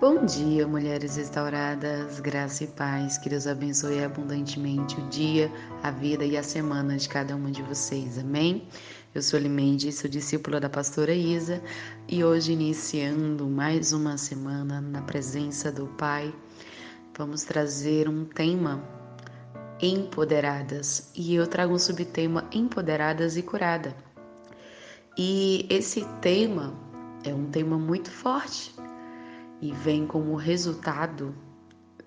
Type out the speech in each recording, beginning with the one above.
Bom dia, mulheres restauradas, graça e paz. Que Deus abençoe abundantemente o dia, a vida e a semana de cada uma de vocês. Amém? Eu sou Limeide, sou discípula da pastora Isa e hoje, iniciando mais uma semana na presença do Pai, vamos trazer um tema empoderadas e eu trago um subtema empoderadas e curada. E esse tema é um tema muito forte e vem como resultado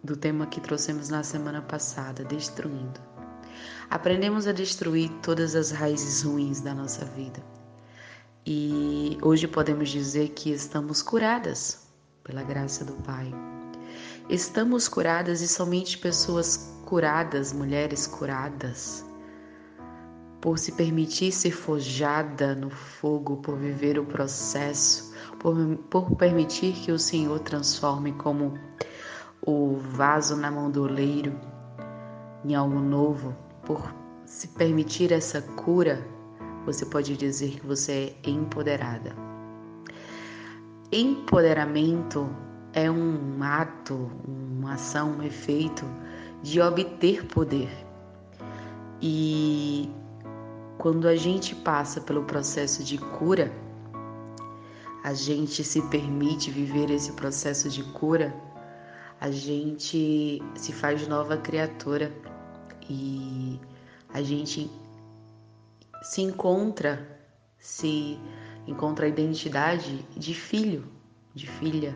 do tema que trouxemos na semana passada, destruindo. Aprendemos a destruir todas as raízes ruins da nossa vida. E hoje podemos dizer que estamos curadas pela graça do Pai. Estamos curadas e somente pessoas curadas, mulheres curadas, por se permitir ser forjada no fogo, por viver o processo, por, por permitir que o Senhor transforme como o vaso na mão do oleiro em algo novo, por se permitir essa cura, você pode dizer que você é empoderada. Empoderamento é um ato, uma ação, um efeito de obter poder. E quando a gente passa pelo processo de cura, a gente se permite viver esse processo de cura, a gente se faz nova criatura e a gente se encontra, se encontra a identidade de filho, de filha.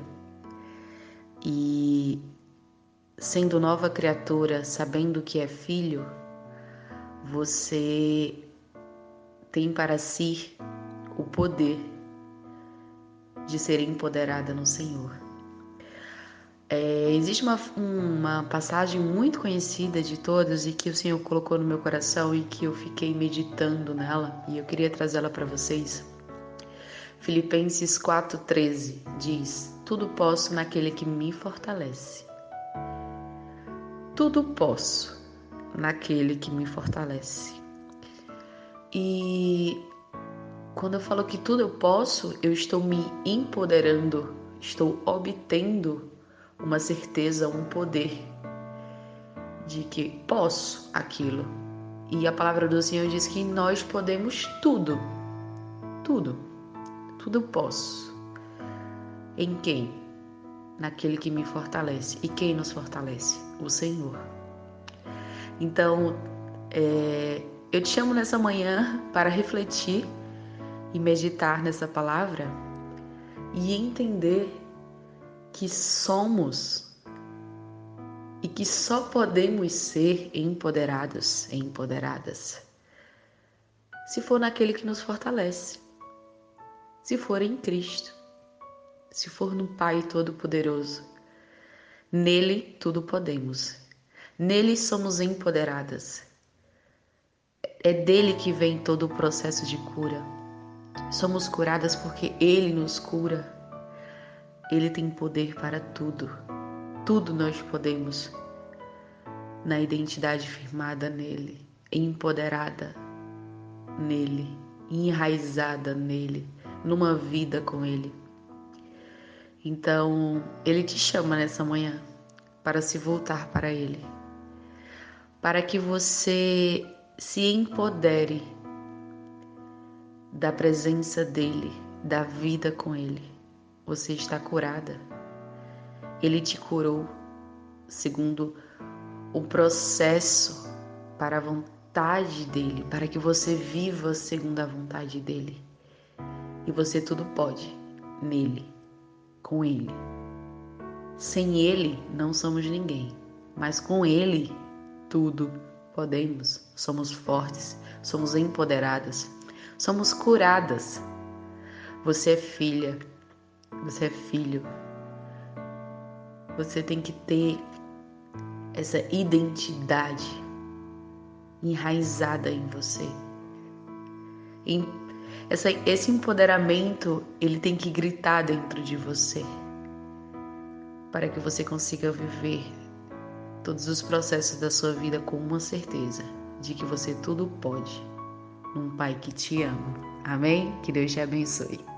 E sendo nova criatura, sabendo que é filho, você tem para si o poder de ser empoderada no Senhor. É, existe uma, uma passagem muito conhecida de todas e que o Senhor colocou no meu coração e que eu fiquei meditando nela e eu queria trazê-la para vocês. Filipenses 4,13 diz: Tudo posso naquele que me fortalece. Tudo posso naquele que me fortalece. E quando eu falo que tudo eu posso, eu estou me empoderando, estou obtendo uma certeza, um poder de que posso aquilo. E a palavra do Senhor diz que nós podemos tudo, tudo, tudo posso. Em quem? Naquele que me fortalece. E quem nos fortalece? O Senhor. Então, é, eu te chamo nessa manhã para refletir e meditar nessa palavra e entender que somos e que só podemos ser empoderados e empoderadas se for naquele que nos fortalece, se for em Cristo, se for no Pai Todo-Poderoso. Nele tudo podemos, nele somos empoderadas é dele que vem todo o processo de cura. Somos curadas porque ele nos cura. Ele tem poder para tudo. Tudo nós podemos. Na identidade firmada nele, empoderada nele, enraizada nele, numa vida com ele. Então, ele te chama nessa manhã para se voltar para ele, para que você se empodere da presença dele, da vida com ele. Você está curada. Ele te curou segundo o processo para a vontade dele, para que você viva segundo a vontade dele. E você tudo pode nele, com ele. Sem ele não somos ninguém, mas com ele tudo podemos, somos fortes, somos empoderadas, somos curadas. Você é filha, você é filho. Você tem que ter essa identidade enraizada em você. Essa, esse empoderamento ele tem que gritar dentro de você para que você consiga viver todos os processos da sua vida com uma certeza de que você tudo pode. Um Pai que te ama. Amém? Que Deus te abençoe.